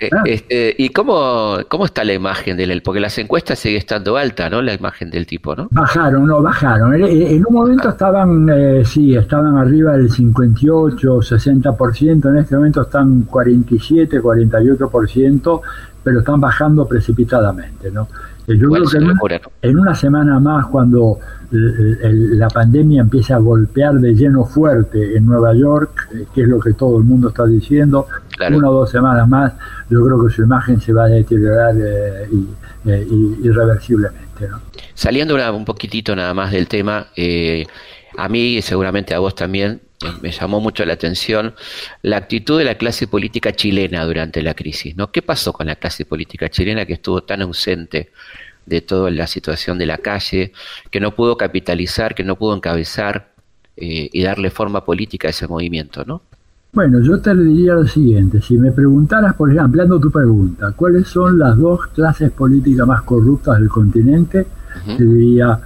Eh, este, ¿Y cómo, cómo está la imagen de él? Porque las encuestas sigue estando alta, ¿no? La imagen del tipo, ¿no? Bajaron, no, bajaron. En un momento estaban, eh, sí, estaban arriba del 58, 60%, en este momento están 47, 48%, pero están bajando precipitadamente, ¿no? Yo creo que en, una semana más, cuando la pandemia empieza a golpear de lleno fuerte en Nueva York, eh, que es lo que todo el mundo está diciendo, una o dos semanas más, yo creo que su imagen se va a deteriorar eh, eh, irreversiblemente. Saliendo un poquitito nada más del tema, a mí y seguramente a vos también me llamó mucho la atención la actitud de la clase política chilena durante la crisis. ¿no? ¿Qué pasó con la clase política chilena que estuvo tan ausente de toda la situación de la calle, que no pudo capitalizar, que no pudo encabezar eh, y darle forma política a ese movimiento? ¿no? Bueno, yo te diría lo siguiente, si me preguntaras, por ejemplo, ampliando tu pregunta, ¿cuáles son las dos clases políticas más corruptas del continente? Te diría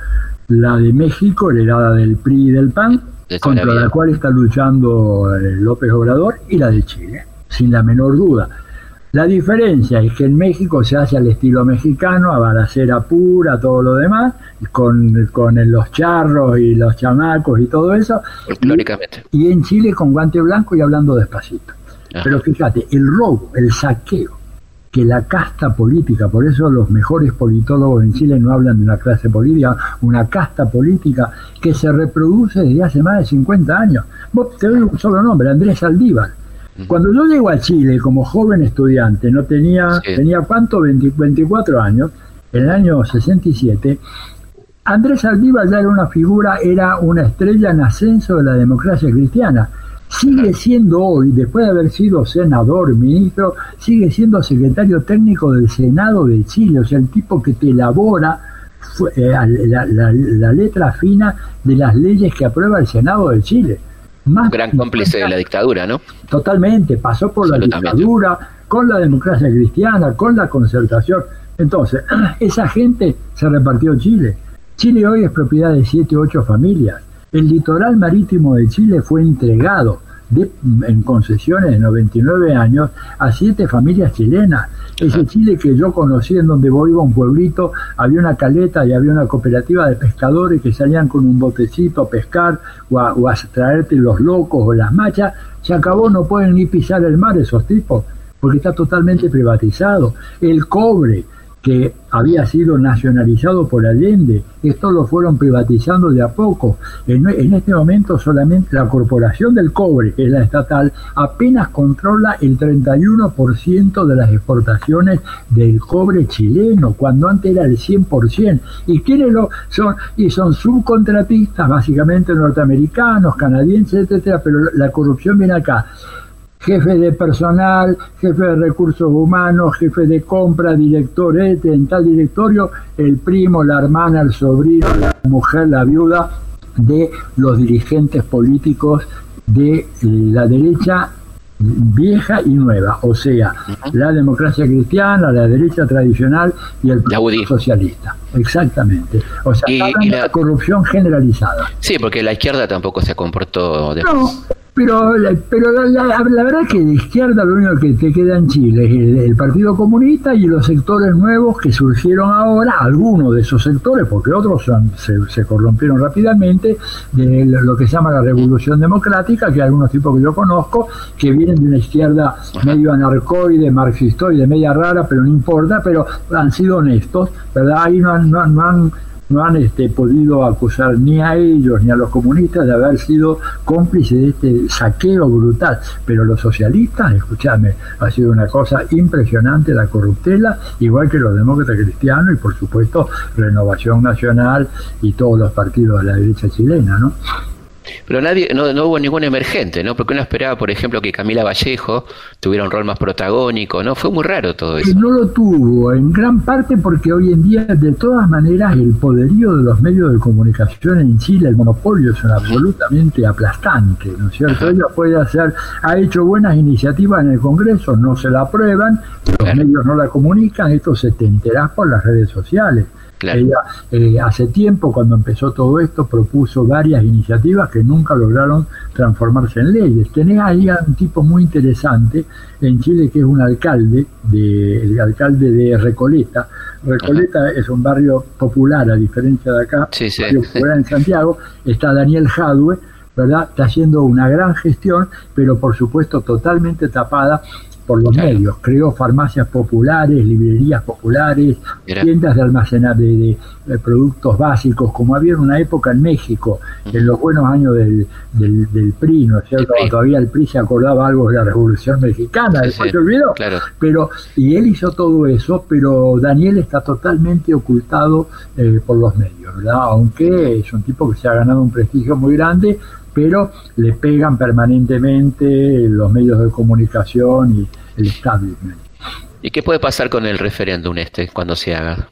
la de México, heredada del PRI y del PAN, contra la, cual está luchando eh, López Obrador, y la de Chile, sin la menor duda. La diferencia es que en México se hace al estilo mexicano, a balacera pura, todo lo demás, con, con los charros y los chamacos y todo eso. Y, y, en Chile con guante blanco y hablando despacito. Pero fíjate, el robo, el saqueo, que la casta política, por eso los mejores politólogos en Chile no hablan de una clase política, una casta política que se reproduce desde hace más de 50 años. Vos te doy un solo nombre, Andrés Aldívar. Cuando yo llego a Chile como joven estudiante, no tenía, tenía cuánto, 24 años, en el año 67, Andrés Aldívar ya era una figura, era una estrella en ascenso de la democracia cristiana. Sigue siendo hoy, después de haber sido senador, ministro, sigue siendo secretario técnico del Senado de Chile, o sea, el tipo que te elabora eh, la, letra fina de las leyes que aprueba el Senado de Chile. Más Gran cómplice de la dictadura, ¿no? Totalmente, pasó por la dictadura, con la democracia cristiana, con la concertación. Entonces, esa gente se repartió Chile. Chile hoy es propiedad de siete o ocho familias el litoral marítimo de Chile fue entregado en concesiones de 99 años a siete familias chilenas. Ese Chile que yo conocí en donde voy iba a un pueblito, había una caleta y había una cooperativa de pescadores que salían con un botecito a pescar o a, o a traerte los locos o las machas. Se acabó, no pueden ni pisar el mar esos tipos, porque está totalmente privatizado. El cobre, que había sido nacionalizado por Allende. Esto lo fueron privatizando de a poco. En, este momento solamente la Corporación del Cobre, que es la estatal, apenas controla el 31% de las exportaciones del cobre chileno, cuando antes era el 100%. ¿Y quiénes lo son? Y son subcontratistas, básicamente norteamericanos, canadienses, etcétera, pero la corrupción viene acá jefe de personal, jefe de recursos humanos, jefe de compra, director este, en tal directorio, el primo, la hermana, el sobrino, la mujer, la viuda de los dirigentes políticos de eh, la derecha vieja y nueva, o sea, la democracia cristiana, la derecha tradicional y el Partido Socialista. Exactamente. O sea, y, la... corrupción generalizada. Sí, porque la izquierda tampoco se comportó de... No, pero, pero la, la, verdad que de izquierda lo único que te queda en Chile es el, Partido Comunista y los sectores nuevos que surgieron ahora, algunos de esos sectores, porque otros se, corrompieron rápidamente, de lo que se llama la Revolución Democrática, que algunos tipos que yo conozco, que vienen de una izquierda medio anarcoide, marxistoide, media rara, pero no importa, pero han sido honestos, ¿verdad? Ahí no no han no han este, podido acusar ni a ellos ni a los comunistas de haber sido cómplices de este saqueo brutal. Pero los socialistas, escúchame, ha sido una cosa impresionante la corruptela, igual que los demócratas cristianos y por supuesto Renovación Nacional y todos los partidos de la derecha chilena, ¿no? Pero nadie, no, hubo ningún emergente, ¿no? Porque uno esperaba, por ejemplo, que Camila Vallejo tuviera un rol más protagónico, ¿no? Fue muy raro todo eso. No lo tuvo, en gran parte porque hoy en día, de todas maneras, el poderío de los medios de comunicación en Chile, el monopolio es absolutamente aplastante, ¿no es cierto? Ella puede hacer, ha hecho buenas iniciativas en el Congreso, no se la aprueban, los medios no la comunican, esto se te enterás por las redes sociales. Ella eh, hace tiempo, cuando empezó todo esto, propuso varias iniciativas que nunca lograron transformarse en leyes. Tenés ahí a un tipo muy interesante en Chile que es un alcalde, de, el alcalde de Recoleta. Recoleta es un barrio popular, a diferencia de acá, sí, popular en Santiago. Está Daniel Jadwe, ¿verdad? Está haciendo una gran gestión, pero por supuesto totalmente tapada por los medios. Creó farmacias populares, librerías populares, tiendas de almacenar de, productos básicos, como había en una época en México, en los buenos años del, del, PRI, ¿no es cierto? Todavía el PRI se acordaba algo de la Revolución Mexicana, después se olvidó. Pero, y él hizo todo eso, pero Daniel está totalmente ocultado eh, por los medios, ¿verdad? Aunque es un tipo que se ha ganado un prestigio muy grande, pero le pegan permanentemente los medios de comunicación y el establishment. ¿Y qué puede pasar con el referéndum este cuando se haga?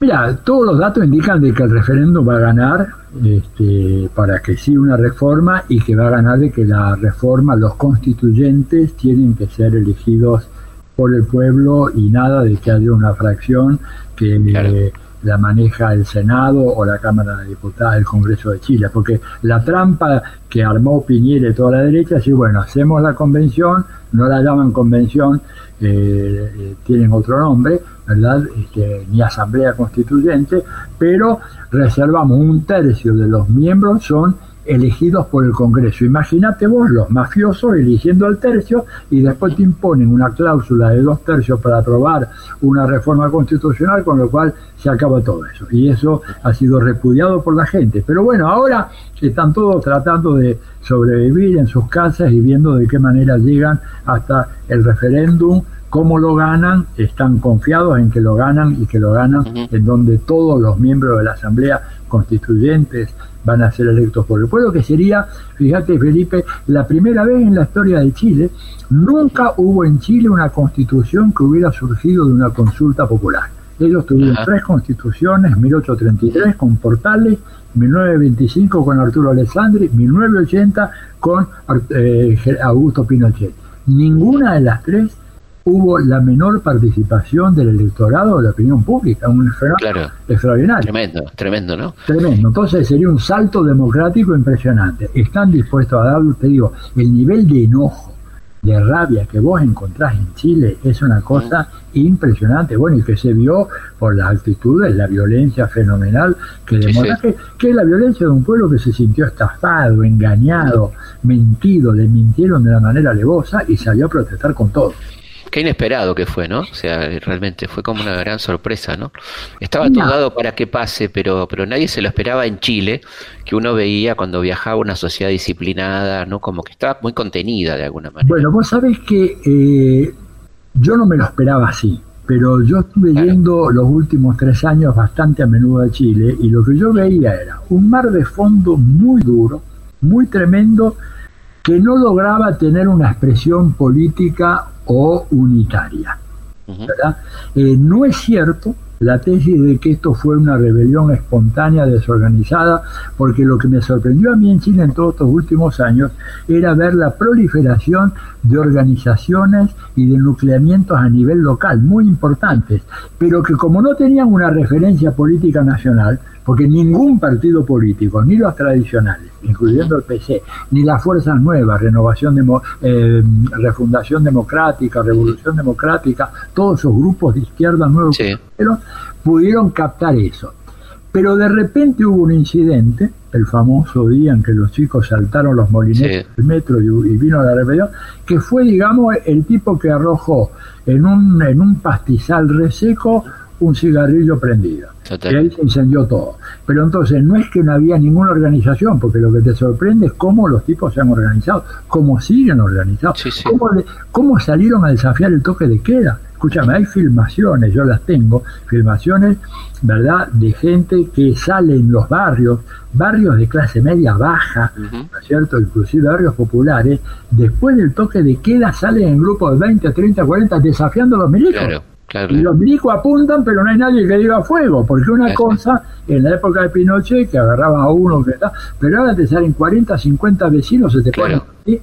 Mira, todos los datos indican de que el referéndum va a ganar este, para que sí una reforma y que va a ganar de que la reforma, los constituyentes tienen que ser elegidos por el pueblo y nada de que haya una fracción que eh, la maneja el Senado o la Cámara de Diputados del Congreso de Chile, porque la trampa que armó Piñera y toda la derecha es bueno, hacemos la convención, no la llaman convención, eh, eh, tienen otro nombre, ¿verdad? Este, ni asamblea constituyente, pero reservamos un tercio de los miembros son elegidos por el Congreso. Imagínate vos los mafiosos eligiendo al tercio y después te imponen una cláusula de dos tercios para aprobar una reforma constitucional, con lo cual se acaba todo eso. Y eso ha sido repudiado por la gente. Pero bueno, ahora están todos tratando de sobrevivir en sus casas y viendo de qué manera llegan hasta el referéndum cómo lo ganan, están confiados en que lo ganan y que lo ganan en donde todos los miembros de la Asamblea Constituyentes van a ser electos por el pueblo, que sería, fíjate Felipe, la primera vez en la historia de Chile, nunca hubo en Chile una constitución que hubiera surgido de una consulta popular. Ellos tuvieron tres constituciones, 1833 con Portales, 1925 con Arturo Alessandri, 1980 con eh, Augusto Pinochet. Ninguna de las tres hubo la menor participación del electorado de la opinión pública, un fenómeno extraordinario. Tremendo, tremendo, ¿no? Tremendo. Entonces sería un salto democrático impresionante. Están dispuestos a dar, te digo, el nivel de enojo, de rabia que vos encontrás en Chile es una cosa impresionante. Bueno, y que se vio por las actitudes, la violencia fenomenal que demuestra Que, es la violencia de un pueblo que se sintió estafado, engañado, mentido, le mintieron de una manera alevosa y salió a protestar con todo. Qué inesperado que fue, ¿no? O sea, realmente fue como una gran sorpresa, ¿no? Estaba dado para que pase, pero, pero nadie se lo esperaba en Chile, que uno veía cuando viajaba una sociedad disciplinada, ¿no? Como que estaba muy contenida de alguna manera. Bueno, vos sabés que eh, yo no me lo esperaba así, pero yo estuve yendo los últimos tres años bastante a menudo a Chile y lo que yo veía era un mar de fondo muy duro, muy tremendo, que no lograba tener una expresión política o unitaria. Eh, no es cierto la tesis de que esto fue una rebelión espontánea, desorganizada, porque lo que me sorprendió a mí en Chile en todos estos últimos años era ver la proliferación de organizaciones y de nucleamientos a nivel local, muy importantes, pero que como no tenían una referencia política nacional, porque ningún partido político, ni los tradicionales, incluyendo el PC, ni las fuerzas nuevas, renovación demo, eh, refundación democrática, revolución democrática, todos esos grupos de izquierda nuevos pudieron captar eso. Pero de repente hubo un incidente, el famoso día en que los chicos saltaron los molinetes del metro y, y, vino la rebelión, que fue, digamos, el tipo que arrojó en un, en un pastizal reseco un cigarrillo prendido. Y ahí se incendió todo. Pero entonces no es que no había ninguna organización, porque lo que te sorprende es cómo los tipos se han organizado, cómo siguen organizados, Cómo, cómo, salieron a desafiar el toque de queda. Escúchame, hay filmaciones, yo las tengo, filmaciones, ¿verdad?, de gente que sale en los barrios, barrios de clase media baja, ¿no es cierto?, inclusive barrios populares, después del toque de queda salen en grupos de 20, 30, 40 desafiando a los Y los milicos apuntan, pero no hay nadie que diga fuego, porque una cosa, en la época de Pinochet, que agarraba a uno, que está, pero ahora te salen 40, 50 vecinos, se te ponen ¿sí?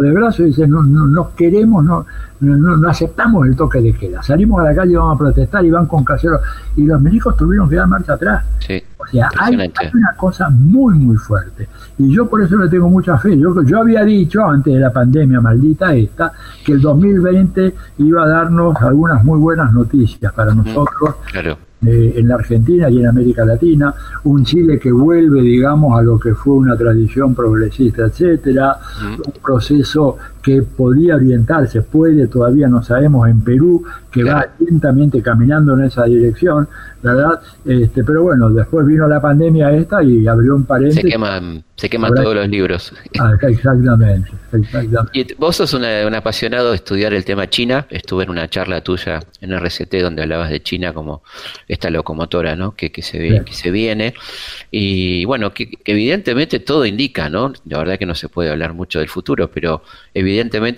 de brazos y dicen, no, no, no queremos, no, no, no, aceptamos el toque de queda. Salimos a la calle y vamos a protestar y van con caseros. Y los milicos tuvieron que dar marcha atrás. Sea, hay, una cosa muy, muy fuerte. Y yo por eso le tengo mucha fe. Yo, yo había dicho antes de la pandemia maldita esta, que el 2020 iba a darnos algunas muy buenas noticias para nosotros. Claro eh, en la Argentina y en América Latina, un Chile que vuelve, digamos, a lo que fue una tradición progresista, etcétera, un proceso que podía orientarse, puede, todavía no sabemos, en Perú, que va lentamente caminando en esa dirección, ¿verdad? Este, pero bueno, después vino la pandemia esta y abrió un paréntesis. Se queman, se queman todos los libros. Ah, exactamente, exactamente. Y vos sos un apasionado de estudiar el tema China, estuve en una charla tuya en RCT donde hablabas de China como esta locomotora, ¿no? Que, que, se, que se viene. Y bueno, que, que, evidentemente todo indica, ¿no? La verdad que no se puede hablar mucho del futuro, pero evidentemente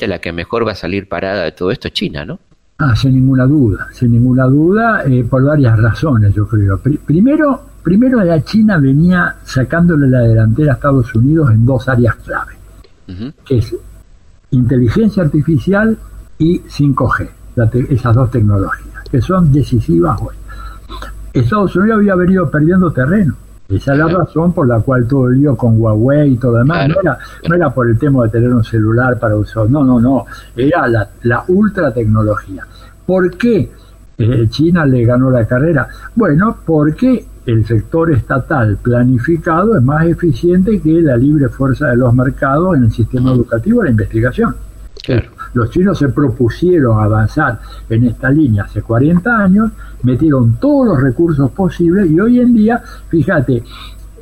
la que mejor va a salir parada de todo esto es China, ¿no? Ah, sin ninguna duda, sin ninguna duda, eh, por varias razones, yo creo. primero, primero la China venía sacándole la delantera a Estados Unidos en dos áreas clave, que es inteligencia artificial y 5G, esas dos tecnologías, que son decisivas hoy. Estados Unidos había venido perdiendo terreno esa es la razón por la cual todo el lío con Huawei y todo demás no, era, no era por el tema de tener un celular para usar, no, no, no, era la, la ultra tecnología. ¿Por qué eh, China le ganó la carrera? Bueno, porque el sector estatal planificado es más eficiente que la libre fuerza de los mercados en el sistema educativo y la investigación. Los chinos se propusieron avanzar en esta línea hace 40 años, metieron todos los recursos posibles y hoy en día, fíjate,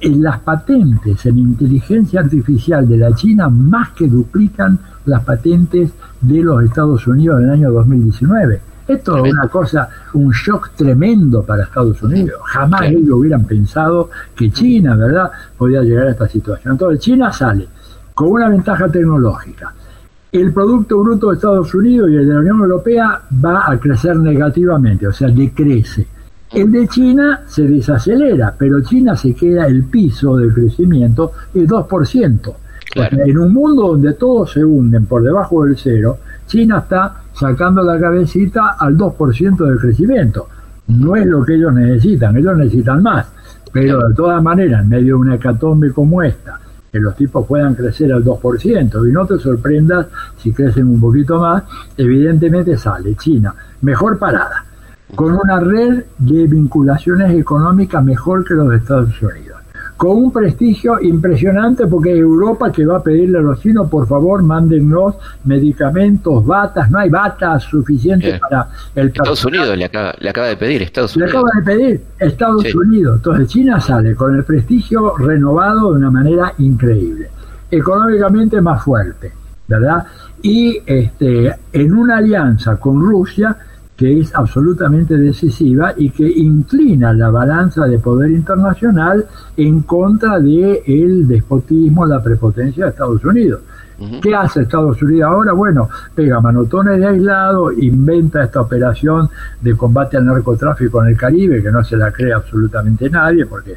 en las patentes en inteligencia artificial de la China más que duplican las patentes de los Estados Unidos en el año 2019. Esto es una cosa, un shock tremendo para Estados Unidos. Jamás ellos hubieran pensado que China, ¿verdad?, podía llegar a esta situación. Entonces China sale con una ventaja tecnológica, el Producto Bruto de Estados Unidos y el de la Unión Europea va a crecer negativamente, o sea, decrece. El de China se desacelera, pero China se queda el piso del crecimiento el 2%. En un mundo donde todos se hunden por debajo del cero, China está sacando la cabecita al 2% del crecimiento. No es lo que ellos necesitan, ellos necesitan más. Pero de todas maneras, en medio de una hecatombe como esta, que los tipos puedan crecer al 2%, y no te sorprendas si crecen un poquito más, evidentemente sale China mejor parada, con una red de vinculaciones económicas mejor que los de Estados Unidos, con un prestigio impresionante porque Europa que va a pedirle a los chinos, por favor, mándennos medicamentos, batas, no hay batas suficientes para el Estados Unidos le acaba, le acaba de pedir, Estados Unidos. Le acaba de pedir Estados Unidos. Entonces China sale con el prestigio renovado de una manera increíble, económicamente más fuerte, ¿verdad? Y este, en una alianza con Rusia, que es absolutamente decisiva y que inclina la balanza de poder internacional en contra de el despotismo, la prepotencia de Estados Unidos. ¿Qué hace Estados Unidos ahora? Bueno, pega manotones de aislado, inventa esta operación de combate al narcotráfico en el Caribe, que no se la cree absolutamente nadie, porque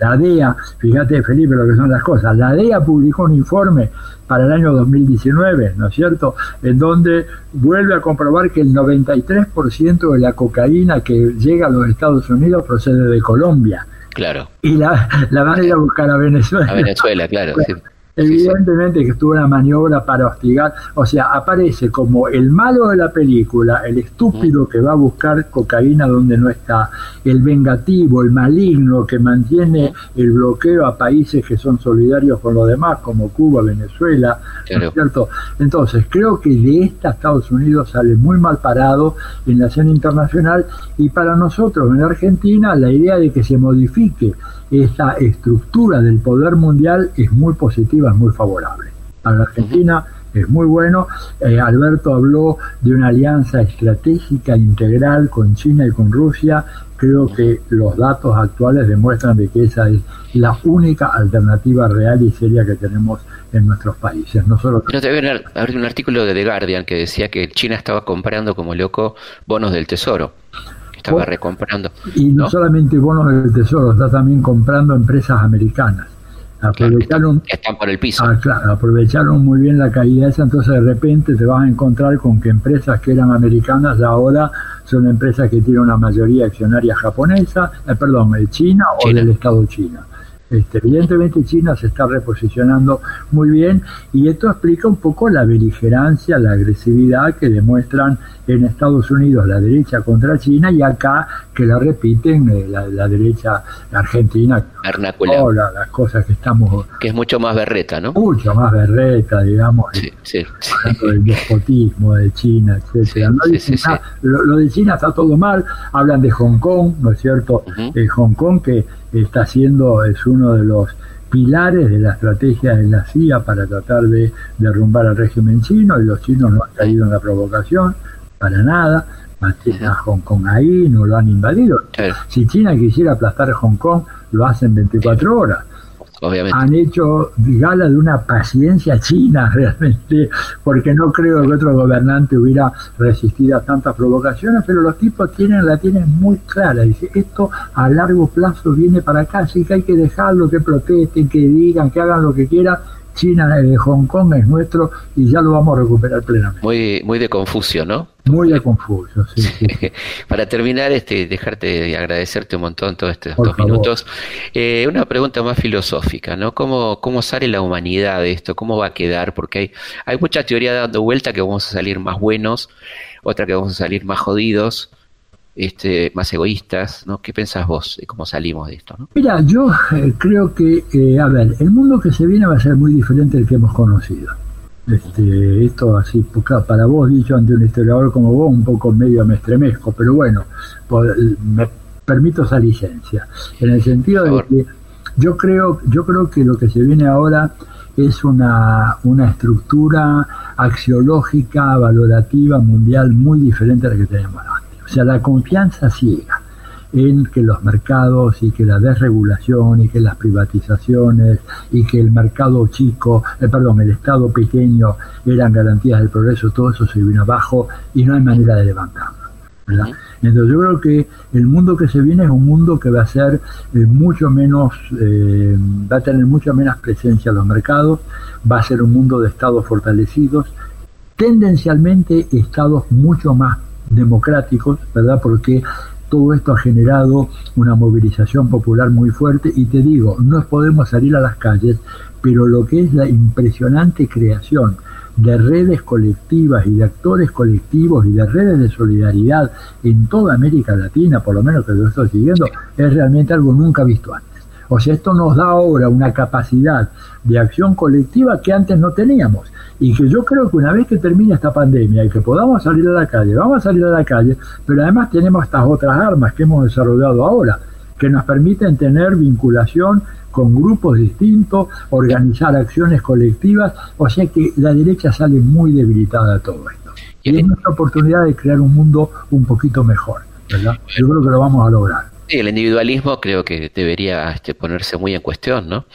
la DEA, fíjate Felipe lo que son las cosas, la DEA publicó un informe para el año 2019, ¿no es cierto?, en donde vuelve a comprobar que el 93% de la cocaína que llega a los Estados Unidos procede de Colombia. Claro. Y la, van a ir a buscar a Venezuela. A Venezuela, claro. Evidentemente que estuvo una maniobra para hostigar, o sea, aparece como el malo de la película, el estúpido que va a buscar cocaína donde no está, el vengativo, el maligno que mantiene el bloqueo a países que son solidarios con los demás, como Cuba, Venezuela, ¿no es cierto? Entonces, creo que de esta Estados Unidos sale muy mal parado en la escena internacional y para nosotros en Argentina la idea de que se modifique esta estructura del poder mundial es muy positiva, es muy favorable. Para la Argentina es muy bueno. Eh, Alberto habló de una alianza estratégica integral con China y con Rusia. Creo que los datos actuales demuestran de que esa es la única alternativa real y seria que tenemos en nuestros países. No solo no te un artículo de The Guardian que decía que China estaba comprando como loco bonos del tesoro estaba recomprando. Y no, solamente bonos del tesoro, está también comprando empresas americanas. Aprovecharon, están por el piso. Ah, claro, aprovecharon muy bien la caída esa, entonces de repente te vas a encontrar con que empresas que eran americanas ahora son empresas que tienen una mayoría accionaria japonesa, eh, perdón, de China, China, o del Estado chino. Este, evidentemente China se está reposicionando muy bien y esto explica un poco la beligerancia, la agresividad que demuestran en Estados Unidos la derecha contra China y acá que la repiten eh, la, derecha argentina. Hola, las cosas que estamos... Que es mucho más berreta, ¿no? Mucho más berreta, digamos. Sí, sí, del despotismo de China, etcétera. lo, de China está todo mal, hablan de Hong Kong, ¿no es cierto? Eh, Hong Kong que está siendo, es uno de los pilares de la estrategia de la CIA para tratar de derrumbar al régimen chino y los chinos no han caído en la provocación para nada, mantienen a Hong Kong ahí, no lo han invadido. Si China quisiera aplastar a Hong Kong, lo hacen 24 horas. Han hecho gala de una paciencia china realmente, porque no creo que otro gobernante hubiera resistido a tantas provocaciones, pero los tipos tienen la tienen muy clara, dice, esto a largo plazo viene para acá, así que hay que dejarlo, que protesten, que digan, que hagan lo que quieran, China de Hong Kong es nuestro y ya lo vamos a recuperar plenamente. Muy, muy de Confucio, ¿no? Muy de Confucio, sí. Para terminar, este, dejarte y agradecerte un montón todos estos dos minutos. Eh, una pregunta más filosófica, ¿no? ¿Cómo, ¿Cómo sale la humanidad de esto? ¿Cómo va a quedar? Porque hay, hay mucha teoría dando vuelta que vamos a salir más buenos, otra que vamos a salir más jodidos este, más egoístas, ¿no? ¿Qué pensás vos de cómo salimos de esto? ¿no? Mira, yo eh, creo que, eh, a ver, el mundo que se viene va a ser muy diferente del que hemos conocido. Este, esto así, para vos dicho ante un historiador como vos, un poco medio me estremezco, pero bueno, me permito esa licencia, en el sentido de que yo creo, yo creo que lo que se viene ahora es una, una estructura axiológica, valorativa, mundial muy diferente a la que tenemos ahora. O sea, la confianza ciega en que los mercados y que la desregulación y que las privatizaciones y que el mercado chico, eh, perdón, el Estado pequeño eran garantías del progreso, todo eso se vino abajo y no hay manera de levantarlo. ¿verdad? Entonces yo creo que el mundo que se viene es un mundo que va a ser eh, mucho menos, eh, va a tener mucha menos presencia en los mercados, va a ser un mundo de estados fortalecidos, tendencialmente estados mucho más democráticos, ¿verdad? Porque todo esto ha generado una movilización popular muy fuerte y te digo, no podemos salir a las calles, pero lo que es la impresionante creación de redes colectivas y de actores colectivos y de redes de solidaridad en toda América Latina, por lo menos que lo estoy siguiendo, es realmente algo nunca visto antes. O sea, esto nos da ahora una capacidad de acción colectiva que antes no teníamos. Y que yo creo que una vez que termine esta pandemia y que podamos salir a la calle, vamos a salir a la calle, pero además tenemos estas otras armas que hemos desarrollado ahora, que nos permiten tener vinculación con grupos distintos, organizar acciones colectivas, o sea que la derecha sale muy debilitada de todo esto. Y es nuestra oportunidad de crear un mundo un poquito mejor, ¿verdad? Yo creo que lo vamos a lograr. Sí, el individualismo creo que debería este, ponerse muy en cuestión, ¿no?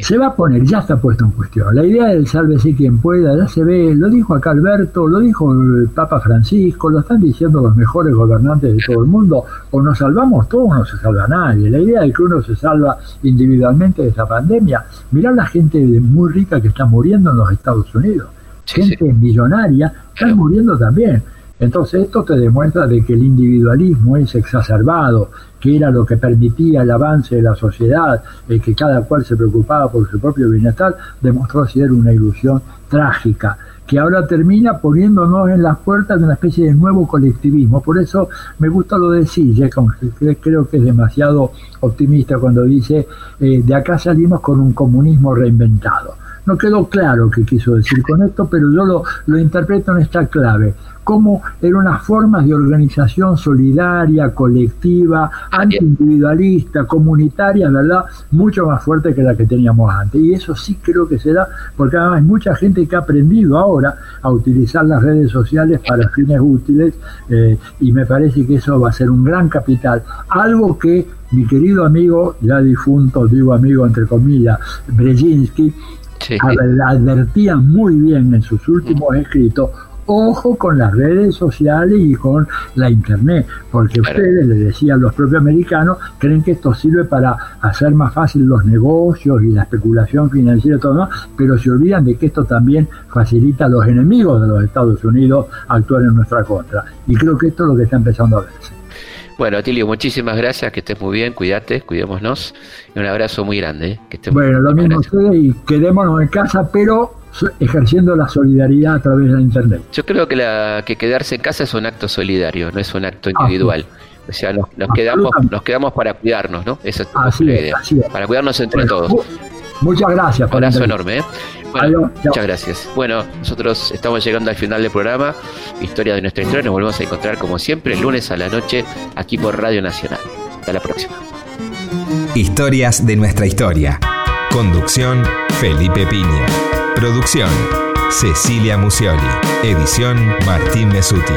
Se va a poner, ya está puesto en cuestión. La idea del sálvese quien pueda, ya se ve, lo dijo acá Alberto, lo dijo el Papa Francisco, lo están diciendo los mejores gobernantes de todo el mundo, o nos salvamos todos o no se salva nadie. La idea de que uno se salva individualmente de esta pandemia, mirá la gente muy rica que está muriendo en los Estados Unidos, gente millonaria, están muriendo también. Entonces esto te demuestra de que el individualismo es exacerbado, que era lo que permitía el avance de la sociedad, el que cada cual se preocupaba por su propio bienestar, demostró ser una ilusión trágica, que ahora termina poniéndonos en las puertas de una especie de nuevo colectivismo. Por eso me gusta lo de Sille, creo que es demasiado optimista cuando dice, eh, de acá salimos con un comunismo reinventado. No quedó claro qué quiso decir con esto, pero yo lo, lo interpreto en esta clave como era una forma de organización solidaria, colectiva, antiindividualista, comunitaria, ¿verdad? Mucho más fuerte que la que teníamos antes. Y eso sí creo que se da, porque además hay mucha gente que ha aprendido ahora a utilizar las redes sociales para fines útiles, eh, y me parece que eso va a ser un gran capital. Algo que mi querido amigo, ya difunto, digo amigo entre comillas, Brzezinski, advertía muy bien en sus últimos escritos ojo con las redes sociales y con la internet, porque ustedes, les decían los propios americanos, creen que esto sirve para hacer más fácil los negocios y la especulación financiera y todo, pero se olvidan de que esto también facilita a los enemigos de los Estados Unidos actuar en nuestra contra. Y creo que esto es lo que está empezando a verse. Bueno, Atilio, muchísimas gracias, que estés muy bien, cuídate, cuidémonos, y un abrazo muy grande. ¿eh? Que bueno, lo mismo ustedes y quedémonos en casa, pero ejerciendo la solidaridad a través de Internet. Yo creo que, la, que quedarse en casa es un acto solidario, no es un acto individual. O sea, nos, quedamos, nos quedamos para cuidarnos, ¿no? Esa es la idea. Para cuidarnos entre todos. Muchas gracias. Un abrazo enorme. ¿eh? Muchas gracias. Bueno, nosotros estamos llegando al final del programa. Historia de nuestra historia. Nos volvemos a encontrar como siempre el lunes a la noche aquí por Radio Nacional. Hasta la próxima. Historias de nuestra historia. Conducción Felipe Piña. Producción, Cecilia Musioli. Edición, Martín Mesuti.